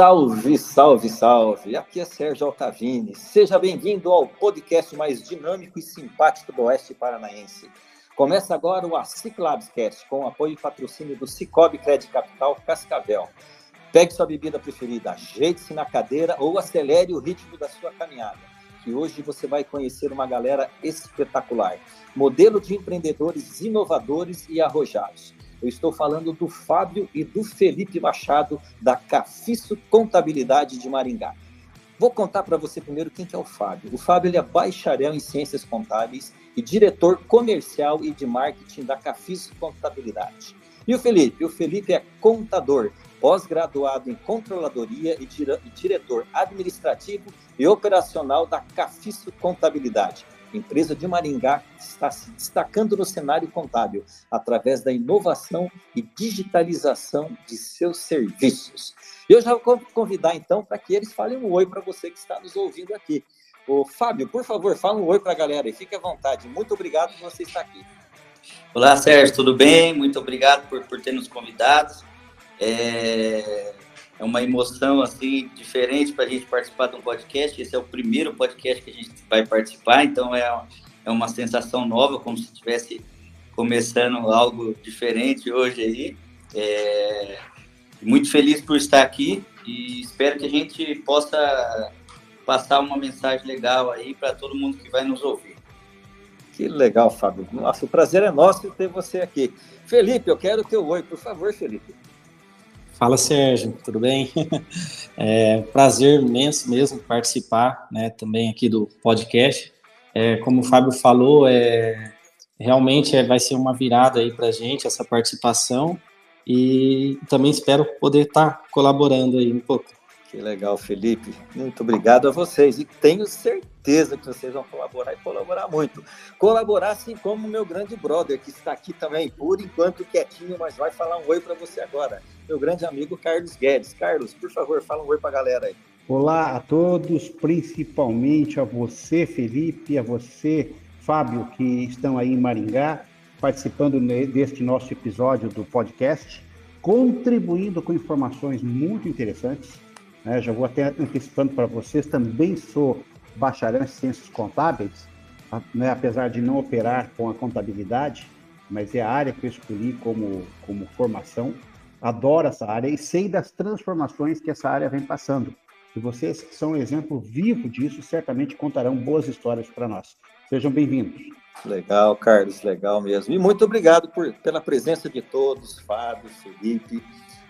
Salve, salve, salve! Aqui é Sérgio Altavini. Seja bem-vindo ao podcast mais dinâmico e simpático do Oeste Paranaense. Começa agora o ASIC Labscast, com apoio e patrocínio do Cicobi Crédito Capital Cascavel. Pegue sua bebida preferida, ajeite-se na cadeira ou acelere o ritmo da sua caminhada, que hoje você vai conhecer uma galera espetacular. Modelo de empreendedores inovadores e arrojados eu estou falando do Fábio e do Felipe Machado, da Cafiço Contabilidade de Maringá. Vou contar para você primeiro quem que é o Fábio. O Fábio ele é bacharel em Ciências Contábeis e diretor comercial e de marketing da Cafiço Contabilidade. E o Felipe? O Felipe é contador, pós-graduado em controladoria e diretor administrativo e operacional da Cafiço Contabilidade empresa de Maringá está se destacando no cenário contábil através da inovação e digitalização de seus serviços. Eu já vou convidar então para que eles falem um oi para você que está nos ouvindo aqui. O Fábio, por favor, fala um oi para a galera e fique à vontade. Muito obrigado por você estar aqui. Olá, Sérgio, tudo bem? Muito obrigado por, por ter nos convidado. É, é uma emoção assim diferente para a gente participar de um podcast. Esse é o primeiro podcast que a gente vai participar, então é, é uma sensação nova, como se estivesse começando algo diferente hoje aí. É, muito feliz por estar aqui e espero que a gente possa passar uma mensagem legal aí para todo mundo que vai nos ouvir. Que legal, Fábio. Nossa, o prazer é nosso ter você aqui. Felipe, eu quero o teu oi, por favor, Felipe. Fala Sérgio, tudo bem? É prazer imenso mesmo participar, né, também aqui do podcast. É, como o Fábio falou, é, realmente é, vai ser uma virada aí para a gente essa participação e também espero poder estar tá colaborando aí um pouco. Que legal, Felipe. Muito obrigado a vocês. E tenho certeza que vocês vão colaborar e colaborar muito. Colaborar assim como o meu grande brother, que está aqui também, por enquanto quietinho, mas vai falar um oi para você agora. Meu grande amigo Carlos Guedes. Carlos, por favor, fala um oi para a galera aí. Olá a todos, principalmente a você, Felipe, a você, Fábio, que estão aí em Maringá, participando deste nosso episódio do podcast, contribuindo com informações muito interessantes né? Já vou até antecipando para vocês, também sou bacharel em ciências contábeis, né? apesar de não operar com a contabilidade, mas é a área que eu escolhi como, como formação. Adoro essa área e sei das transformações que essa área vem passando. E vocês que são um exemplo vivo disso, certamente contarão boas histórias para nós. Sejam bem-vindos. Legal, Carlos, legal mesmo. E muito obrigado por, pela presença de todos, Fábio, Felipe,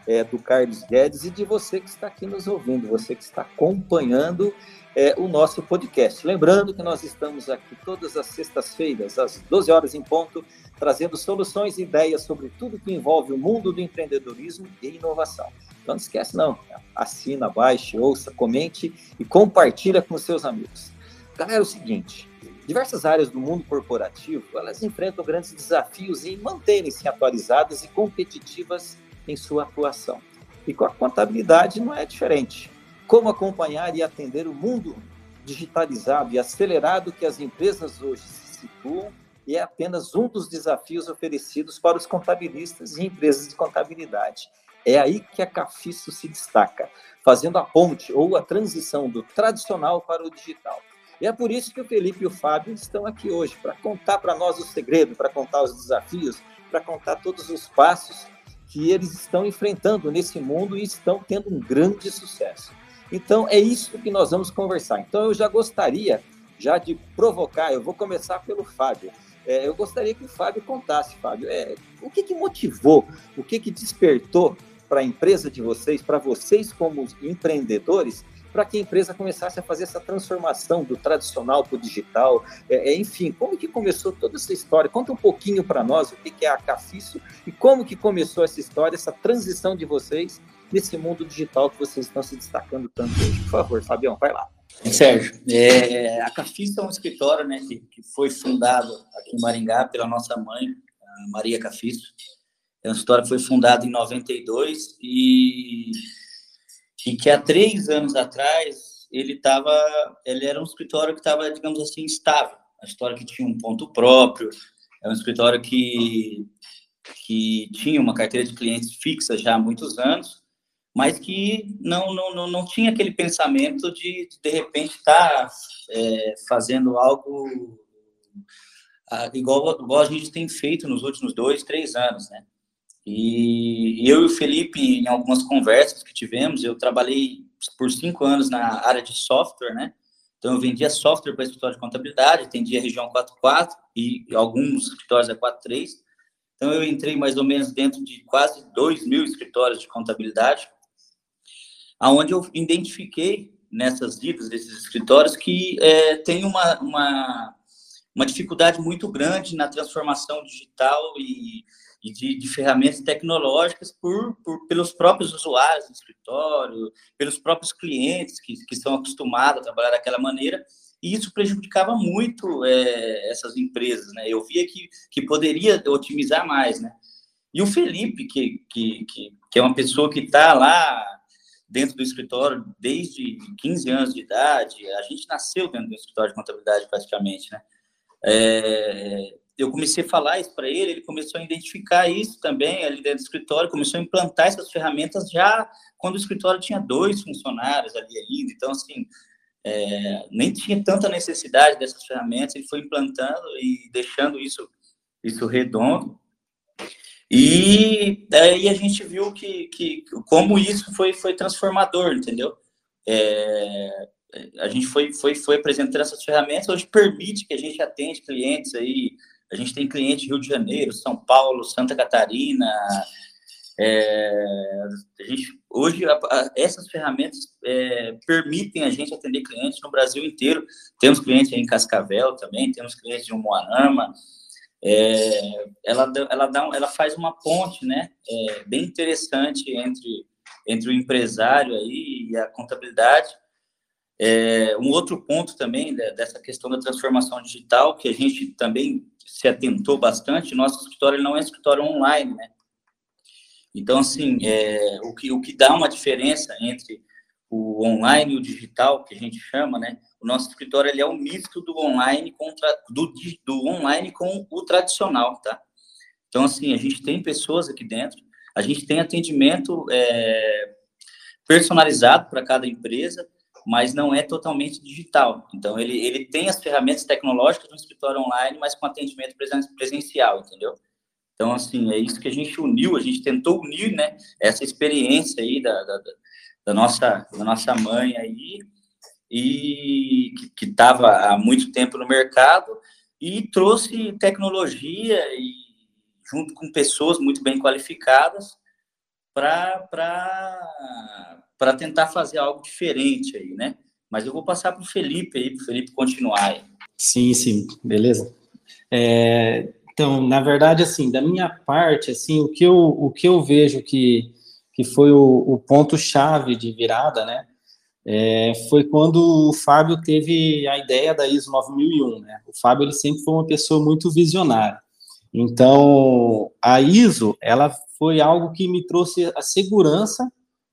é, do Carlos Guedes e de você que está aqui nos ouvindo, você que está acompanhando é, o nosso podcast. Lembrando que nós estamos aqui todas as sextas-feiras, às 12 horas em ponto, trazendo soluções e ideias sobre tudo que envolve o mundo do empreendedorismo e inovação. Então não esquece não, assina, baixe, ouça, comente e compartilha com seus amigos. Galera, é o seguinte, diversas áreas do mundo corporativo, elas enfrentam grandes desafios em manterem-se atualizadas e competitivas em sua atuação. E com a contabilidade não é diferente. Como acompanhar e atender o mundo digitalizado e acelerado que as empresas hoje se situam e é apenas um dos desafios oferecidos para os contabilistas e empresas de contabilidade. É aí que a Cafiço se destaca, fazendo a ponte ou a transição do tradicional para o digital. E é por isso que o Felipe e o Fábio estão aqui hoje, para contar para nós o segredo, para contar os desafios, para contar todos os passos que eles estão enfrentando nesse mundo e estão tendo um grande sucesso. Então, é isso que nós vamos conversar. Então, eu já gostaria já de provocar, eu vou começar pelo Fábio. É, eu gostaria que o Fábio contasse, Fábio, é, o que, que motivou, o que, que despertou para a empresa de vocês, para vocês como empreendedores, para que a empresa começasse a fazer essa transformação do tradicional para o digital. É, é, enfim, como que começou toda essa história? Conta um pouquinho para nós o que, que é a Cafiço e como que começou essa história, essa transição de vocês nesse mundo digital que vocês estão se destacando tanto hoje. Por favor, Fabião, vai lá. Sérgio, é, a Cafista é um escritório né, que, que, foi fundado aqui em Maringá pela nossa mãe, Maria Cafisto. É um escritório que foi fundado em 92 e, e que há três anos atrás ele estava, ele era um escritório que estava, digamos assim, estável. A história que tinha um ponto próprio, é um escritório que, que tinha uma carteira de clientes fixa já há muitos anos mas que não, não, não, não tinha aquele pensamento de, de, repente, estar tá, é, fazendo algo igual, igual a gente tem feito nos últimos dois, três anos, né? E eu e o Felipe, em algumas conversas que tivemos, eu trabalhei por cinco anos na área de software, né? Então, eu vendia software para escritório de contabilidade, atendia a região 4.4 e alguns escritórios da 4.3. Então, eu entrei mais ou menos dentro de quase 2 mil escritórios de contabilidade aonde eu identifiquei nessas vidas desses escritórios que é, tem uma, uma, uma, dificuldade muito grande na transformação digital e, e de, de, ferramentas tecnológicas por, por, pelos próprios usuários do escritório, pelos próprios clientes que, que estão acostumados a trabalhar daquela maneira, e isso prejudicava muito é, essas empresas, né? Eu via que, que poderia otimizar mais, né? E o Felipe, que, que, que, que é uma pessoa que está lá dentro do escritório desde 15 anos de idade. A gente nasceu dentro do escritório de contabilidade praticamente, né? É, eu comecei a falar isso para ele, ele começou a identificar isso também ali dentro do escritório, começou a implantar essas ferramentas já quando o escritório tinha dois funcionários ali ainda. Então, assim, é, nem tinha tanta necessidade dessas ferramentas, ele foi implantando e deixando isso, isso redondo. E aí a gente viu que, que como isso foi, foi transformador, entendeu? É, a gente foi, foi, foi apresentando essas ferramentas, hoje permite que a gente atende clientes aí, a gente tem cliente Rio de Janeiro, São Paulo, Santa Catarina, é, a gente, hoje a, a, essas ferramentas é, permitem a gente atender clientes no Brasil inteiro, temos clientes em Cascavel também, temos clientes em Moarama, é, ela, ela, dá, ela faz uma ponte, né, é, bem interessante entre, entre o empresário aí e a contabilidade. É, um outro ponto também dessa questão da transformação digital, que a gente também se atentou bastante, nosso escritório não é escritório online, né? Então, assim, é, o, que, o que dá uma diferença entre o online e o digital, que a gente chama, né? O nosso escritório ele é um misto do online com do, do online com o tradicional, tá? Então, assim, a gente tem pessoas aqui dentro, a gente tem atendimento é, personalizado para cada empresa, mas não é totalmente digital. Então, ele, ele tem as ferramentas tecnológicas no escritório online, mas com atendimento presencial, entendeu? Então, assim, é isso que a gente uniu, a gente tentou unir, né, essa experiência aí da, da, da nossa, da nossa mãe aí, e que estava há muito tempo no mercado e trouxe tecnologia e junto com pessoas muito bem qualificadas para para tentar fazer algo diferente aí, né? Mas eu vou passar para o Felipe aí, para o Felipe continuar aí. Sim, sim, beleza. É, então, na verdade, assim, da minha parte, assim, o que eu, o que eu vejo que, que foi o, o ponto-chave de virada, né? é, foi quando o Fábio teve a ideia da ISO 9001. Né? O Fábio ele sempre foi uma pessoa muito visionária. Então, a ISO ela foi algo que me trouxe a segurança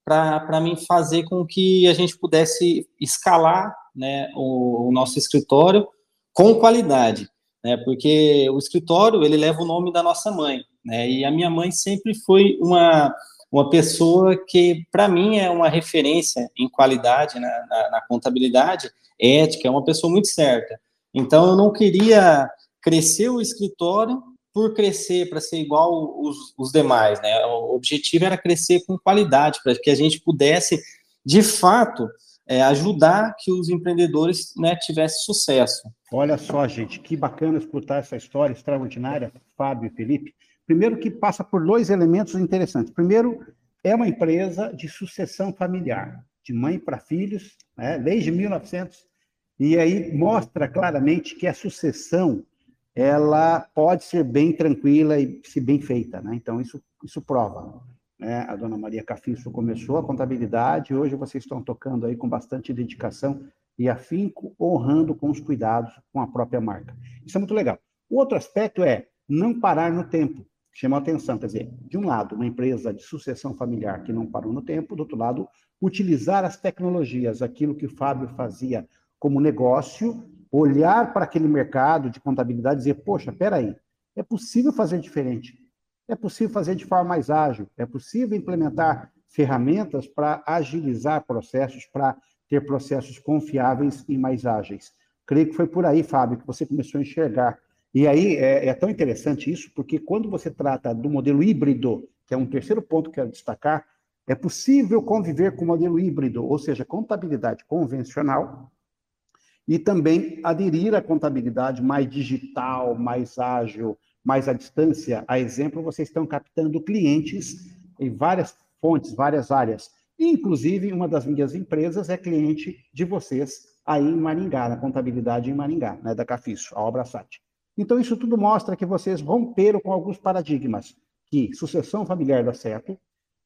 para mim fazer com que a gente pudesse escalar né, o, o nosso escritório com qualidade, né, porque o escritório ele leva o nome da nossa mãe, né, e a minha mãe sempre foi uma uma pessoa que, para mim, é uma referência em qualidade na, na, na, contabilidade, ética, é uma pessoa muito certa. Então, eu não queria crescer o escritório por crescer, para ser igual os, os demais, né? O objetivo era crescer com qualidade, para que a gente pudesse, de fato, é, ajudar que os empreendedores né, tivessem sucesso. Olha só, gente, que bacana escutar essa história extraordinária, Fábio e Felipe. Primeiro que passa por dois elementos interessantes. Primeiro, é uma empresa de sucessão familiar, de mãe para filhos, né, desde 1900, e aí mostra claramente que a sucessão ela pode ser bem tranquila e se bem feita, né? Então isso isso prova. Né? A dona Maria Cafisso começou a contabilidade, hoje vocês estão tocando aí com bastante dedicação e afinco, honrando com os cuidados com a própria marca. Isso é muito legal. O outro aspecto é não parar no tempo. Chama a atenção, quer dizer, de um lado, uma empresa de sucessão familiar que não parou no tempo, do outro lado, utilizar as tecnologias, aquilo que o Fábio fazia como negócio, olhar para aquele mercado de contabilidade e dizer, poxa, peraí, é possível fazer diferente, é possível fazer de forma mais ágil, é possível implementar ferramentas para agilizar processos, para ter processos confiáveis e mais ágeis. Creio que foi por aí, Fábio, que você começou a enxergar. E aí é, é tão interessante isso, porque quando você trata do modelo híbrido, que é um terceiro ponto que quero destacar, é possível conviver com o modelo híbrido, ou seja, contabilidade convencional, e também aderir à contabilidade mais digital, mais ágil, mais à distância. A exemplo, vocês estão captando clientes em várias fontes, várias áreas. Inclusive, uma das minhas empresas é cliente de vocês aí em Maringá, na contabilidade em Maringá, né, da Cafiço, a Obra Sat. Então, isso tudo mostra que vocês romperam com alguns paradigmas, que sucessão familiar dá certo,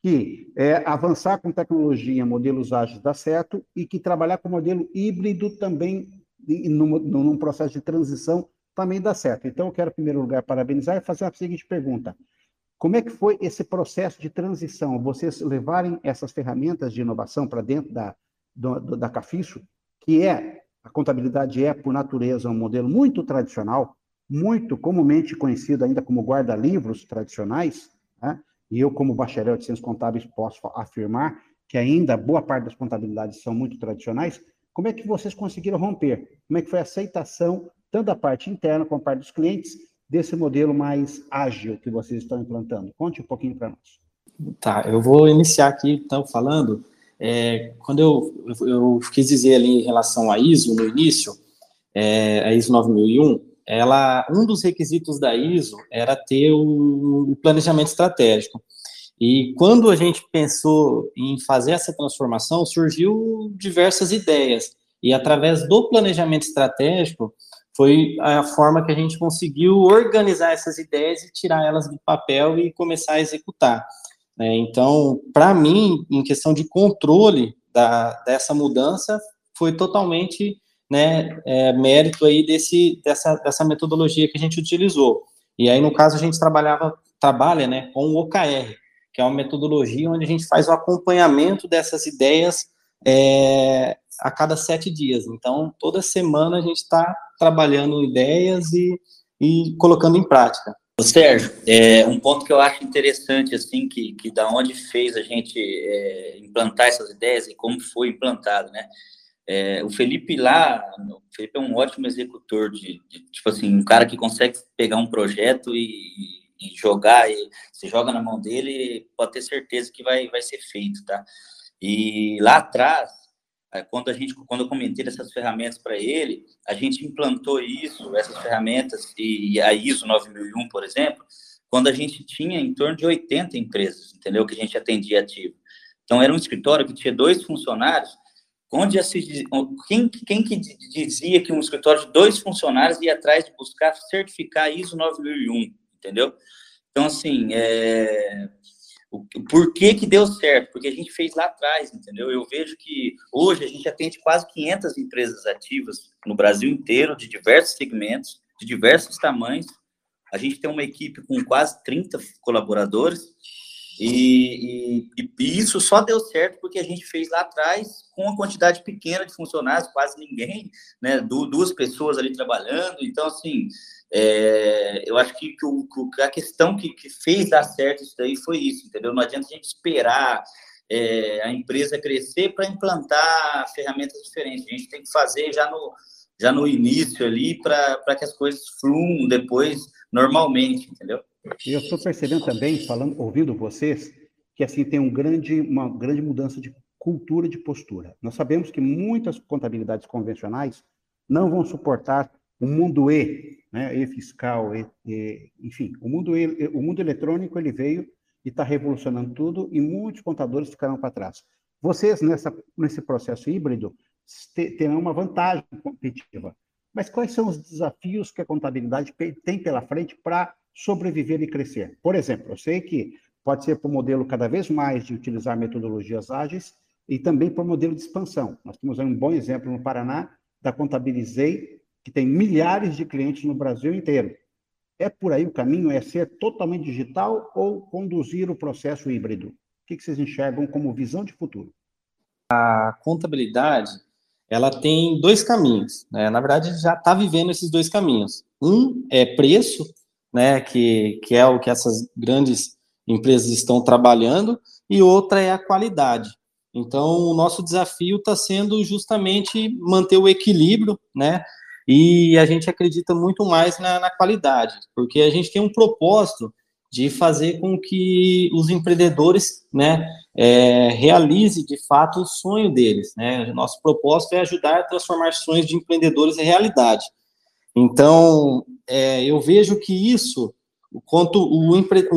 que é, avançar com tecnologia, modelos ágeis dá certo, e que trabalhar com modelo híbrido também, num, num processo de transição, também dá certo. Então, eu quero, em primeiro lugar, parabenizar e fazer a seguinte pergunta. Como é que foi esse processo de transição? Vocês levarem essas ferramentas de inovação para dentro da, do, da Cafiço, que é, a contabilidade é, por natureza, um modelo muito tradicional, muito comumente conhecido ainda como guarda-livros tradicionais, né? E eu, como bacharel de ciências contábeis, posso afirmar que ainda boa parte das contabilidades são muito tradicionais. Como é que vocês conseguiram romper? Como é que foi a aceitação, tanto da parte interna como da parte dos clientes, desse modelo mais ágil que vocês estão implantando? Conte um pouquinho para nós. Tá, eu vou iniciar aqui, então, falando. É, quando eu, eu quis dizer ali em relação à ISO no início, é, a ISO 9001, ela, um dos requisitos da ISO era ter o, planejamento estratégico. E quando a gente pensou em fazer essa transformação, surgiu diversas ideias. E através do planejamento estratégico, foi a forma que a gente conseguiu organizar essas ideias e tirar elas do papel e começar a executar. Né? Então, para mim, em questão de controle da, dessa mudança, foi totalmente né, é, mérito aí desse, dessa, dessa metodologia que a gente utilizou. E aí, no caso, a gente trabalhava, trabalha né, com o OKR, que é uma metodologia onde a gente faz o acompanhamento dessas ideias é, a cada sete dias. Então, toda semana a gente está trabalhando ideias e, e colocando em prática. Sérgio, é, um ponto que eu acho interessante, assim, que, que da onde fez a gente é, implantar essas ideias e como foi implantado, né? É, o Felipe lá, o Felipe é um ótimo executor de, de, tipo assim, um cara que consegue pegar um projeto e, e jogar, e se joga na mão dele, pode ter certeza que vai, vai ser feito, tá? E lá atrás, quando a gente, quando eu comentei essas ferramentas para ele, a gente implantou isso, essas ferramentas e a ISO 9001, por exemplo, quando a gente tinha em torno de 80 empresas, entendeu? Que a gente atendia ativo. Então era um escritório que tinha dois funcionários, onde se, quem, quem que dizia que um escritório de dois funcionários ia atrás de buscar certificar ISO 9001, entendeu? Então assim, é, o porquê que deu certo, porque a gente fez lá atrás, entendeu? Eu vejo que hoje a gente atende quase 500 empresas ativas no Brasil inteiro, de diversos segmentos, de diversos tamanhos. A gente tem uma equipe com quase 30 colaboradores e, e, e, isso só deu certo porque a gente fez lá atrás com uma quantidade pequena de funcionários, quase ninguém, né? duas pessoas ali trabalhando. Então, assim, é, eu acho que, que, o, que, a questão que, que fez dar certo isso daí foi isso, entendeu? Não adianta a gente esperar é, a empresa crescer para implantar ferramentas diferentes. A gente tem que fazer já no, já no início ali para que as coisas fluam depois normalmente, entendeu? Eu estou percebendo também, falando, ouvindo vocês, que assim tem um grande, uma grande mudança de cultura de postura. Nós sabemos que muitas contabilidades convencionais não vão suportar o mundo E, né, e fiscal, e, e, enfim, o mundo, e, o mundo eletrônico ele veio e está revolucionando tudo e muitos contadores ficaram para trás. Vocês, nessa, nesse processo híbrido, terão uma vantagem competitiva. Mas quais são os desafios que a contabilidade tem pela frente para sobreviver e crescer? Por exemplo, eu sei que pode ser o modelo cada vez mais de utilizar metodologias ágeis, e também por modelo de expansão. Nós temos um bom exemplo no Paraná da Contabilizei, que tem milhares de clientes no Brasil inteiro. É por aí o caminho? É ser totalmente digital ou conduzir o processo híbrido? O que vocês enxergam como visão de futuro? A contabilidade ela tem dois caminhos. Né? Na verdade, já está vivendo esses dois caminhos. Um é preço, né, que, que é o que essas grandes empresas estão trabalhando, e outra é a qualidade. Então, o nosso desafio está sendo justamente manter o equilíbrio, né? E a gente acredita muito mais na, na, qualidade, porque a gente tem um propósito de fazer com que os empreendedores, né, é, realize de fato o sonho deles, né? Nosso propósito é ajudar a transformar sonhos de empreendedores em realidade. Então, é, eu vejo que isso quanto o,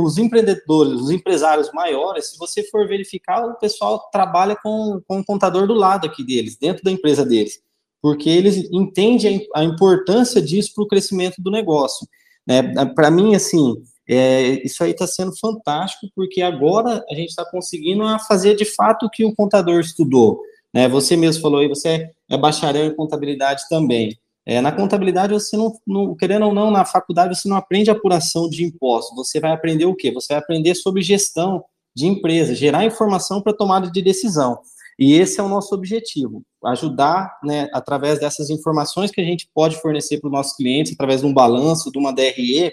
os empreendedores, os empresários maiores, se você for verificar, o pessoal trabalha com, com o contador do lado aqui deles, dentro da empresa deles, porque eles entendem a importância disso para o crescimento do negócio. Né? Para mim, assim, é, isso aí está sendo fantástico, porque agora a gente está conseguindo fazer de fato o que o contador estudou. Né? Você mesmo falou aí, você é bacharel em contabilidade também. É, na contabilidade, você não, não, querendo ou não, na faculdade você não aprende apuração de impostos. Você vai aprender o quê? Você vai aprender sobre gestão de empresa, gerar informação para tomada de decisão. E esse é o nosso objetivo: ajudar, né, através dessas informações que a gente pode fornecer para os nossos clientes, através de um balanço, de uma DRE,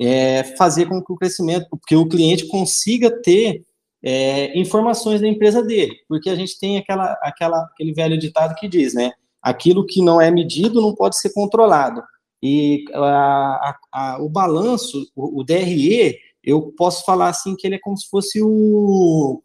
é, fazer com que o crescimento, que o cliente consiga ter é, informações da empresa dele, porque a gente tem aquela, aquela, aquele velho ditado que diz, né? Aquilo que não é medido não pode ser controlado. E a, a, o balanço, o, o, DRE, eu posso falar assim que ele é como se fosse o,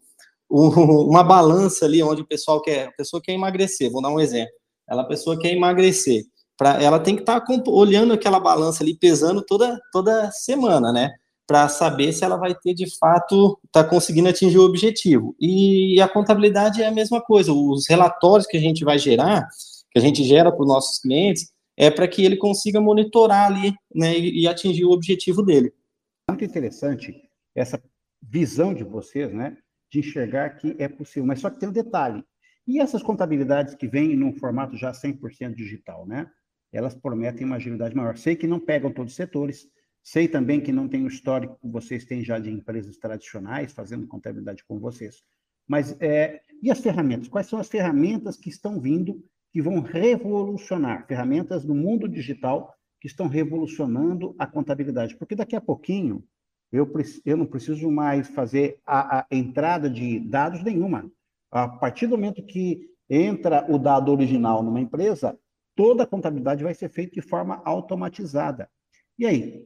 o, uma balança ali onde o pessoal quer, a pessoa quer emagrecer, vou dar um exemplo. Ela, a pessoa quer emagrecer, pra, ela tem que estar tá olhando aquela balança ali, pesando toda, toda semana, né? Para saber se ela vai ter de fato, está conseguindo atingir o objetivo. E a contabilidade é a mesma coisa, os relatórios que a gente vai gerar, que a gente gera para os nossos clientes é para que ele consiga monitorar ali né, e, e, atingir o objetivo dele. Muito interessante essa visão de vocês, né, de enxergar que é possível, mas só que tem um detalhe. E essas contabilidades que vêm num formato já 100% digital, né? Elas prometem uma agilidade maior. Sei que não pegam todos os setores, sei também que não tem o histórico que vocês têm já de empresas tradicionais fazendo contabilidade com vocês. Mas, é, e as ferramentas? Quais são as ferramentas que estão vindo que vão revolucionar ferramentas no mundo digital que estão revolucionando a contabilidade. Porque daqui a pouquinho eu, eu não preciso mais fazer a, a entrada de dados nenhuma. A partir do momento que entra o dado original numa empresa, toda a contabilidade vai ser feita de forma automatizada. E aí,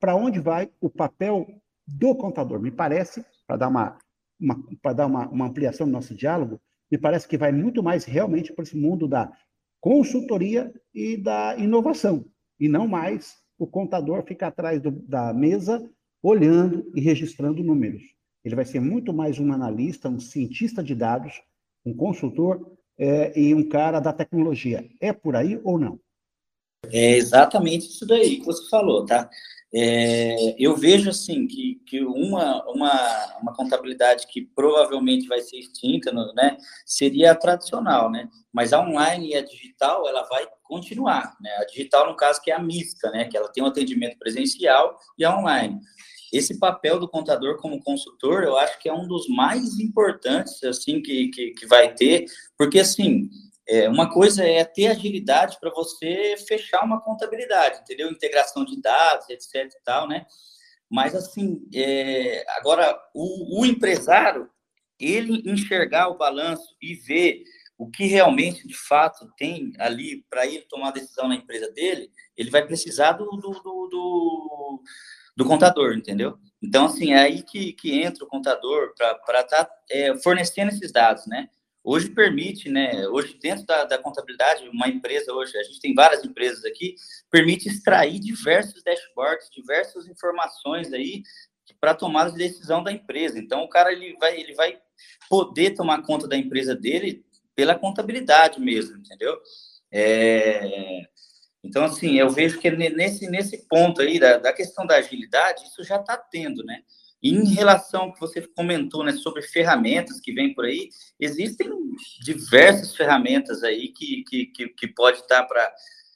para onde vai o papel do contador? Me parece, para dar uma, uma para dar uma, uma ampliação no nosso diálogo, me parece que vai muito mais realmente para esse mundo da consultoria e da inovação, e não mais o contador ficar atrás do, da mesa olhando e registrando números. Ele vai ser muito mais um analista, um cientista de dados, um consultor é, e um cara da tecnologia. É por aí ou não? É exatamente isso daí que você falou, tá? É, eu vejo assim que, que uma, uma, uma contabilidade que provavelmente vai ser extinta, né, seria a tradicional, né? Mas a online e a digital ela vai continuar, né? A digital no caso que é a mista, né? Que ela tem um atendimento presencial e a online. Esse papel do contador como consultor, eu acho que é um dos mais importantes assim que, que, que vai ter, porque assim é, uma coisa é ter agilidade para você fechar uma contabilidade, entendeu? Integração de dados, etc e tal, né? Mas, assim, é, agora, o, o empresário, ele enxergar o balanço e ver o que realmente, de fato, tem ali para ele tomar decisão na empresa dele, ele vai precisar do, do, do, do, do contador, entendeu? Então, assim, é aí que, que entra o contador para estar tá, é, fornecendo esses dados, né? Hoje permite, né? Hoje, dentro da, da, contabilidade, uma empresa, hoje, a gente tem várias empresas aqui, permite extrair diversos dashboards, diversas informações aí para tomada de decisão da empresa. Então, o cara ele vai, ele vai poder tomar conta da empresa dele pela contabilidade mesmo, entendeu? É... Então, assim, eu vejo que nesse, nesse ponto aí da, da questão da agilidade, isso já está tendo, né? Em relação ao que você comentou né, sobre ferramentas que vem por aí, existem diversas ferramentas aí que, que, que, que pode estar para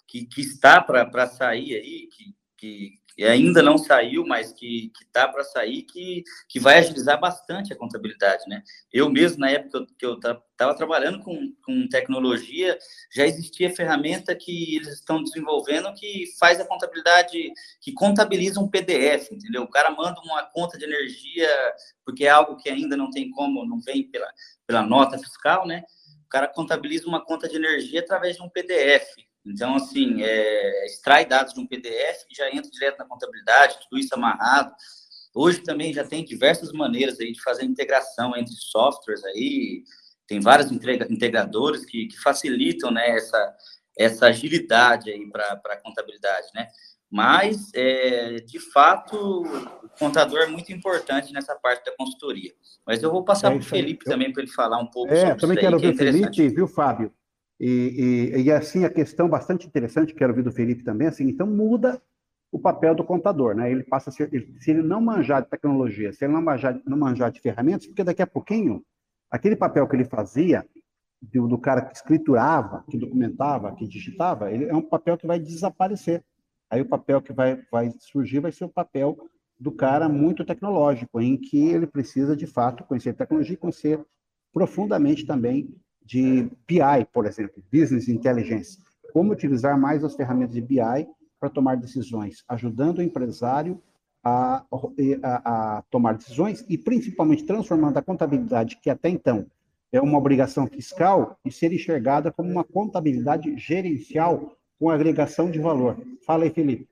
que, que está para sair aí, que, que, que ainda não saiu, mas que está para sair, que, que vai agilizar bastante a contabilidade, né? Eu mesmo, na época que eu estava trabalhando com, com tecnologia, já existia ferramenta que eles estão desenvolvendo que faz a contabilidade, que contabiliza um PDF, entendeu? O cara manda uma conta de energia, porque é algo que ainda não tem como, não vem pela, pela nota fiscal, né? O cara contabiliza uma conta de energia através de um PDF. Então, assim, é, extrai dados de um PDF e já entra direto na contabilidade, tudo isso amarrado. Hoje também já tem diversas maneiras aí de fazer integração entre softwares aí, tem vários integradores que, que facilitam né, essa, essa agilidade aí para a contabilidade, né? Mas, é, de fato, o contador é muito importante nessa parte da consultoria. Mas eu vou passar é para o Felipe eu... também para ele falar um pouco é, sobre também isso quero aí, que é ver o Felipe, viu, Fábio? E, e, e, assim, a questão bastante interessante, quero ouvir do Felipe também, assim, então muda o papel do contador, né? Ele passa a ser, se ele não manjar de tecnologia, se ele não manjar, não manjar de ferramentas, porque daqui a pouquinho, aquele papel que ele fazia, do, do cara que escriturava, que documentava, que digitava, ele é um papel que vai desaparecer. Aí o papel que vai, vai surgir vai ser o papel do cara muito tecnológico, em que ele precisa, de fato, conhecer tecnologia e conhecer profundamente também de BI, por exemplo, Business Intelligence. Como utilizar mais as ferramentas de BI para tomar decisões, ajudando o empresário a, a, a, tomar decisões e principalmente transformando a contabilidade, que até então é uma obrigação fiscal, e ser enxergada como uma contabilidade gerencial com agregação de valor. Fala aí, Felipe.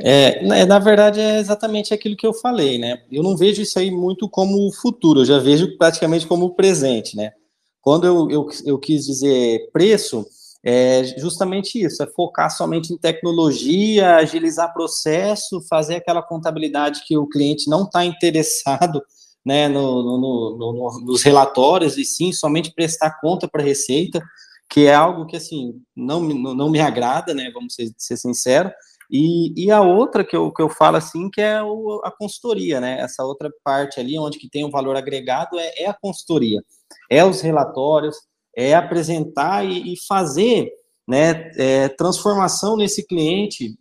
É, na verdade, é exatamente aquilo que eu falei, né? Eu não vejo isso aí muito como o futuro, eu já vejo praticamente como o presente, né? Quando eu, eu, eu quis dizer preço, é justamente isso, é focar somente em tecnologia, agilizar processo, fazer aquela contabilidade que o cliente não está interessado né, no, no, no, nos relatórios, e sim somente prestar conta para a Receita, que é algo que, assim, não, não me agrada, né, vamos ser, ser sinceros, e, e, a outra que eu, que eu falo assim, que é o, a consultoria, né? Essa outra parte ali, onde que tem um valor agregado, é, é a consultoria é os relatórios, é apresentar e, e fazer né, é, transformação nesse cliente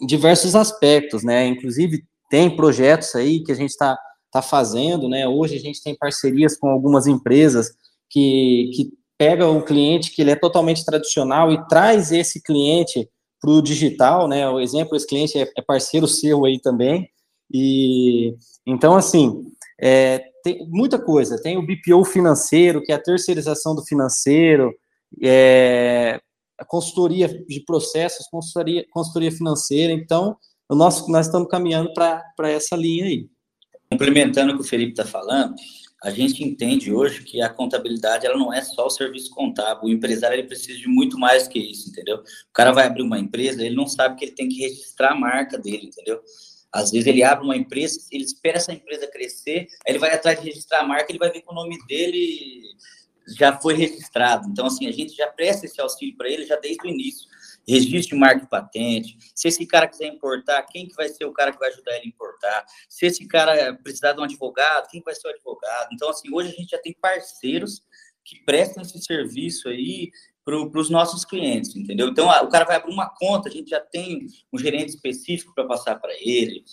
em diversos aspectos, né? Inclusive, tem projetos aí que a gente está tá fazendo, né? Hoje a gente tem parcerias com algumas empresas que, que pega o cliente que ele é totalmente tradicional e traz esse cliente para o digital, né? O exemplo, esse cliente é, é parceiro seu aí também. E então, assim, é, tem muita coisa. Tem o BPO financeiro, que é a terceirização do financeiro, é, a consultoria de processos, consultoria, consultoria financeira. Então, o nosso, nós estamos caminhando para essa linha aí. Complementando o que o Felipe está falando, a gente entende hoje que a contabilidade ela não é só o serviço contábil. O empresário ele precisa de muito mais que isso, entendeu? O cara vai abrir uma empresa, ele não sabe que ele tem que registrar a marca dele, entendeu? Às vezes ele abre uma empresa, ele espera essa empresa crescer, aí ele vai atrás de registrar a marca, ele vai ver que o nome dele já foi registrado. Então, assim, a gente já presta esse auxílio para ele já desde o início. Registro de marca e patente. Se esse cara quiser importar, quem que vai ser o cara que vai ajudar ele a importar? Se esse cara precisar de um advogado, quem vai ser o advogado? Então, assim, hoje a gente já tem parceiros que prestam esse serviço aí para os nossos clientes, entendeu? Então, o cara vai abrir uma conta, a gente já tem um gerente específico para passar para ele.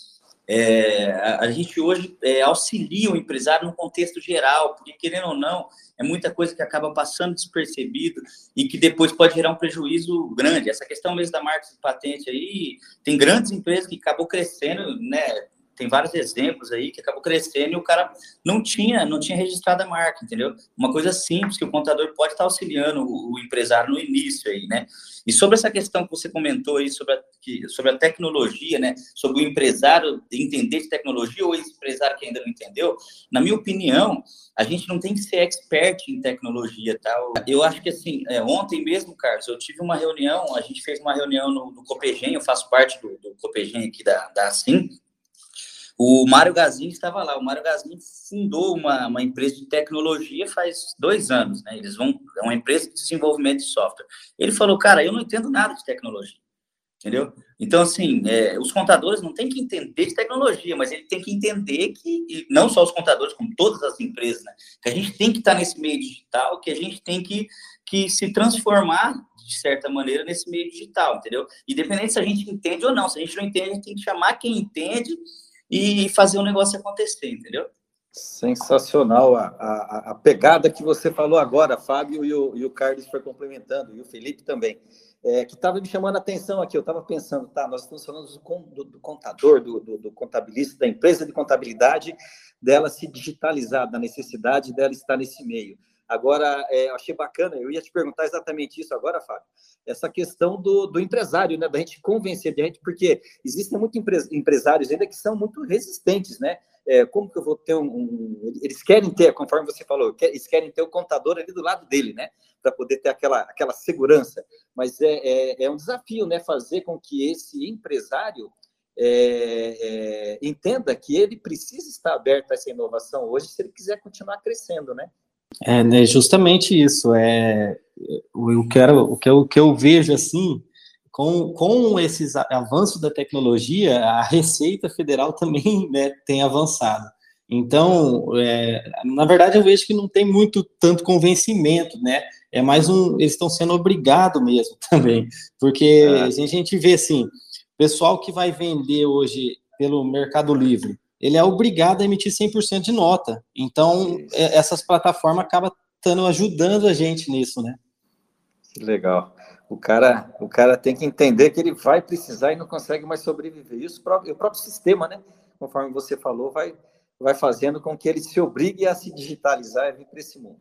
É, a, a, gente hoje é, auxilia o empresário no contexto geral, porque, querendo ou não, é muita coisa que acaba passando despercebido e que depois pode gerar um prejuízo grande. Essa questão mesmo da marca de patente aí, tem grandes empresas que acabam crescendo, né? Tem vários exemplos aí que acabou crescendo e o cara não tinha, não tinha registrado a marca, entendeu? Uma coisa simples que o contador pode estar auxiliando o, o empresário no início aí, né? E sobre essa questão que você comentou aí sobre a, que, sobre a tecnologia, né? Sobre o empresário entender de tecnologia ou esse empresário que ainda não entendeu, na minha opinião, a gente não tem que ser expert em tecnologia, tá? Eu acho que assim, é, ontem mesmo, Carlos, eu tive uma reunião, a gente fez uma reunião no, no Copegen, eu faço parte do, do Copegen aqui da, da Assim, o Mário Gazin estava lá. O Mário Gazin fundou uma, uma empresa de tecnologia faz dois anos. Né? Eles vão é uma empresa de desenvolvimento de software. Ele falou, cara, eu não entendo nada de tecnologia. Entendeu? Então, assim, é, os contadores não têm que entender de tecnologia, mas ele tem que entender que, não só os contadores, como todas as empresas, né, que a gente tem que estar nesse meio digital, que a gente tem que, que se transformar, de certa maneira, nesse meio digital, entendeu? Independente se a gente entende ou não. Se a gente não entende, a gente tem que chamar quem entende e fazer o negócio acontecer, entendeu? Sensacional a, a, a pegada que você falou agora, Fábio e o, e o Carlos foi complementando, e o Felipe também é, que estava me chamando a atenção aqui. Eu estava pensando, tá, nós estamos falando do, do, do contador, do, do, contabilista, da empresa de contabilidade, dela se digitalizar, da necessidade dela estar nesse meio. Agora, é, eu achei bacana, eu ia te perguntar exatamente isso agora, Fábio, essa questão do, do empresário, né, da gente convencer a gente, porque existem muitos empresários ainda que são muito resistentes, né? É, como que eu vou ter um, um, Eles querem ter, conforme você falou, eles querem ter o contador ali do lado dele, né? Para poder ter aquela, aquela segurança. Mas é, é, é, um desafio, né? Fazer com que esse empresário é, é, entenda que ele precisa estar aberto a essa inovação hoje se ele quiser continuar crescendo, né? É né, justamente isso. É, eu quero, o, que eu, o que eu vejo assim com, com esses avanços da tecnologia, a Receita Federal também né, tem avançado. Então, é, na verdade, eu vejo que não tem muito tanto convencimento, né? É mais um. Eles estão sendo obrigados mesmo também. Porque é. a gente vê assim, pessoal que vai vender hoje pelo Mercado Livre, ele é obrigado a emitir 100% de nota. Então, é, essas plataformas acabam estando ajudando a gente nisso, né? Que legal o cara, o cara tem que entender que ele vai precisar e não consegue mais sobreviver. Isso o próprio sistema, né? Conforme você falou, vai, vai fazendo com que ele se obrigue a se digitalizar e vir para esse mundo.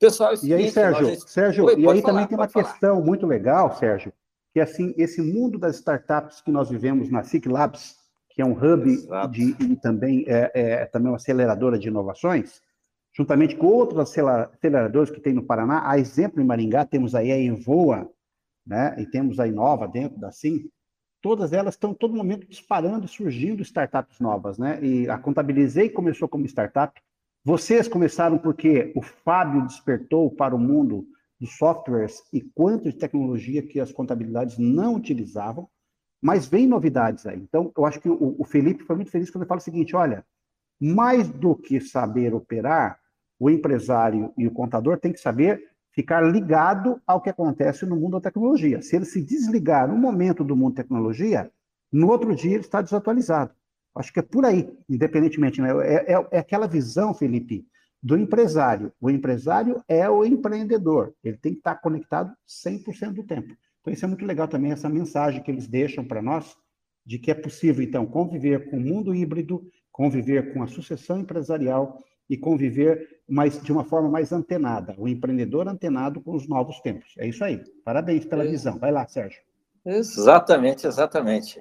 Pessoal, é e aí, Sérgio, já... Sérgio, Oi, e aí falar, também tem uma falar. questão muito legal, Sérgio, que assim, esse mundo das startups que nós vivemos na SIC Labs, que é um hub de, e também é, é, também uma aceleradora de inovações, juntamente com outros aceleradores que tem no Paraná, a exemplo em Maringá, temos aí a Envoa, né? E temos a Inova dentro da SIM, todas elas estão todo momento disparando e surgindo startups novas, né? E a Contabilizei começou como startup. Vocês começaram porque o Fábio despertou para o mundo dos softwares e quanto de tecnologia que as contabilidades não utilizavam, mas vem novidades aí. Então, eu acho que o, o Felipe foi muito feliz quando ele fala o seguinte: olha, mais do que saber operar, o empresário e o contador tem que saber ficar ligado ao que acontece no mundo da tecnologia. Se ele se desligar no momento do mundo da tecnologia, no outro dia ele está desatualizado. Acho que é por aí, independentemente. Né? É, é, é aquela visão, Felipe, do empresário. O empresário é o empreendedor. Ele tem que estar conectado 100% do tempo. Então, isso é muito legal também, essa mensagem que eles deixam para nós, de que é possível, então, conviver com o mundo híbrido, conviver com a sucessão empresarial e conviver mais, de uma forma mais antenada, o empreendedor antenado com os novos tempos. É isso aí. Parabéns pela é. visão. Vai lá, Sérgio. Exatamente, exatamente.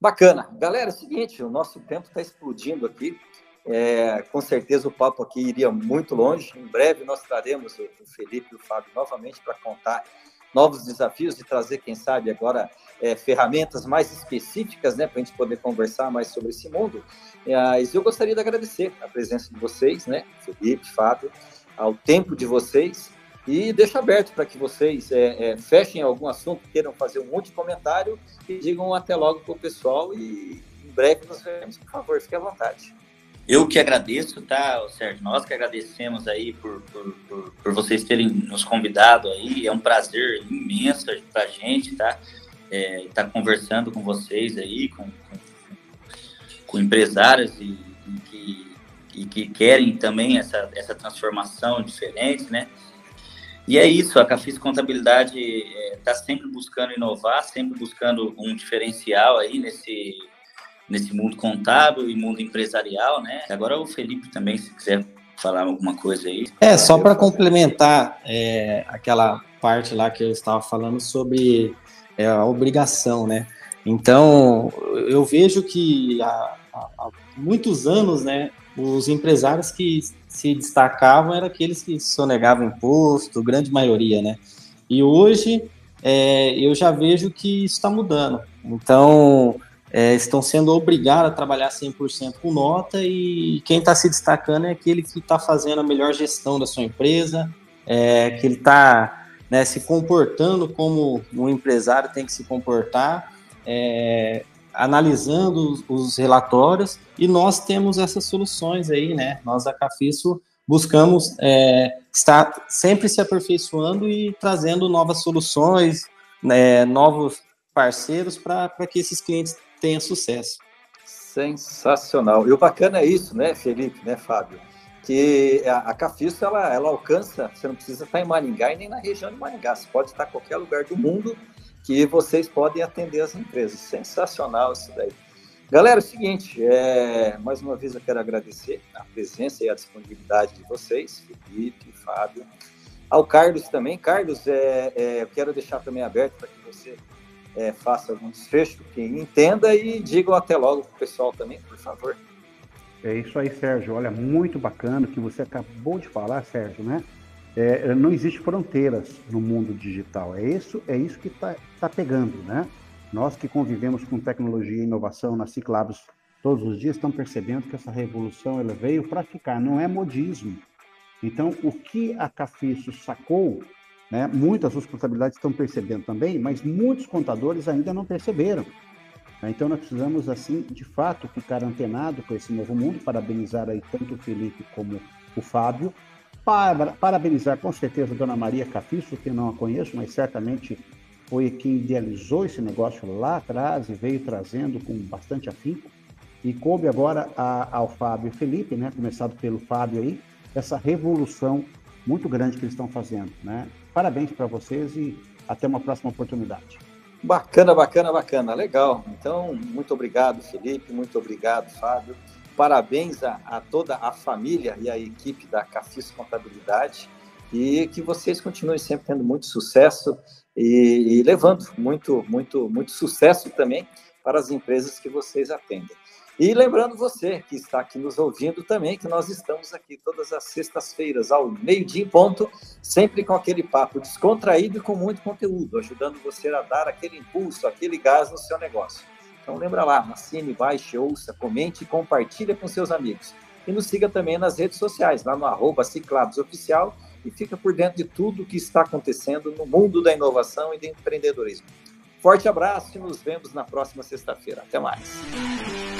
Bacana. Galera, é o seguinte, o nosso tempo está explodindo aqui. É, com certeza o papo aqui iria muito longe. Em breve nós traremos o Felipe e o Fábio novamente para contar novos desafios e trazer, quem sabe, agora é, ferramentas mais específicas, né, para a gente poder conversar mais sobre esse mundo. Mas eu gostaria de agradecer a presença de vocês, né, Felipe, Fábio, ao tempo de vocês e deixo aberto para que vocês é, é, fechem algum assunto, queiram fazer um último comentário e digam até logo para o pessoal e em breve nos veremos, por favor, fique à vontade. Eu que agradeço, tá, Sérgio? Nós que agradecemos aí por, por, por, por vocês terem nos convidado aí. É um prazer imenso para a gente, tá? É, tá conversando com vocês aí, com, com, com empresários e, e, que, e, que, querem também essa, essa transformação diferente, né? E é isso, a Cafis Contabilidade está é, sempre buscando inovar, sempre buscando um diferencial aí nesse, nesse mundo contábil e mundo empresarial, né? Agora o Felipe também, se quiser falar alguma coisa aí. É, só para complementar é, aquela parte lá que eu estava falando sobre é, a obrigação, né? Então, eu vejo que há, há, muitos anos, né, os empresários que se destacavam eram aqueles que sonegavam imposto, grande maioria, né? E hoje é, eu já vejo que isso está mudando. Então, é, estão sendo obrigados a trabalhar 100% com nota e quem está se destacando é aquele que está fazendo a melhor gestão da sua empresa, é, que ele está né, se comportando como um empresário tem que se comportar é, analisando os, os, relatórios e nós temos essas soluções aí, né? Nós da Cafiso buscamos é, estar sempre se aperfeiçoando e trazendo novas soluções, né, novos parceiros para que esses clientes tenham sucesso. Sensacional. E o bacana é isso, né, Felipe, né, Fábio? Que a, a ela, ela alcança, você não precisa estar em Maringá e nem na região de Maringá, você pode estar em qualquer lugar do mundo que vocês podem atender as empresas. Sensacional isso daí. Galera, é o seguinte, é, mais uma vez eu quero agradecer a presença e a disponibilidade de vocês, Felipe, Fábio, ao Carlos também. Carlos, é, é, eu quero deixar também aberto para que você é, faça algum desfecho, que entenda e diga até logo para o pessoal também, por favor. É isso aí, Sérgio. Olha, muito bacana o que você acabou de falar, Sérgio, né? É, não existe fronteiras no mundo digital. É isso, é isso que está tá pegando, né? Nós que convivemos com tecnologia e inovação na Ciclabs todos os dias estamos percebendo que essa revolução ela veio para ficar, não é modismo. Então, o que a Cafiço sacou, né, muitas responsabilidades estão percebendo também, mas muitos contadores ainda não perceberam. Então, nós precisamos, assim, de fato, ficar antenado com esse novo mundo, parabenizar aí tanto o Felipe como o Fábio, para, parabenizar com certeza a Dona Maria Cafiço, que não a conheço, mas certamente foi quem idealizou esse negócio lá atrás e veio trazendo com bastante afinco. E coube agora a, ao Fábio e Felipe, né, começado pelo Fábio aí, essa revolução muito grande que eles estão fazendo. Né? Parabéns para vocês e até uma próxima oportunidade. Bacana, bacana, bacana. Legal. Então, muito obrigado, Felipe. Muito obrigado, Fábio. Parabéns a, a toda a família e a equipe da Cafis Contabilidade e que vocês continuem sempre tendo muito sucesso e, e levando muito, muito, muito sucesso também para as empresas que vocês atendem. E lembrando você que está aqui nos ouvindo também, que nós estamos aqui todas as sextas-feiras, ao meio-dia em ponto, sempre com aquele papo descontraído e com muito conteúdo, ajudando você a dar aquele impulso, aquele gás no seu negócio. Então lembra lá, assine, baixe, ouça, comente e compartilha com seus amigos. E nos siga também nas redes sociais, lá no arroba Oficial, e fica por dentro de tudo o que está acontecendo no mundo da inovação e do empreendedorismo. Forte abraço e nos vemos na próxima sexta-feira. Até mais.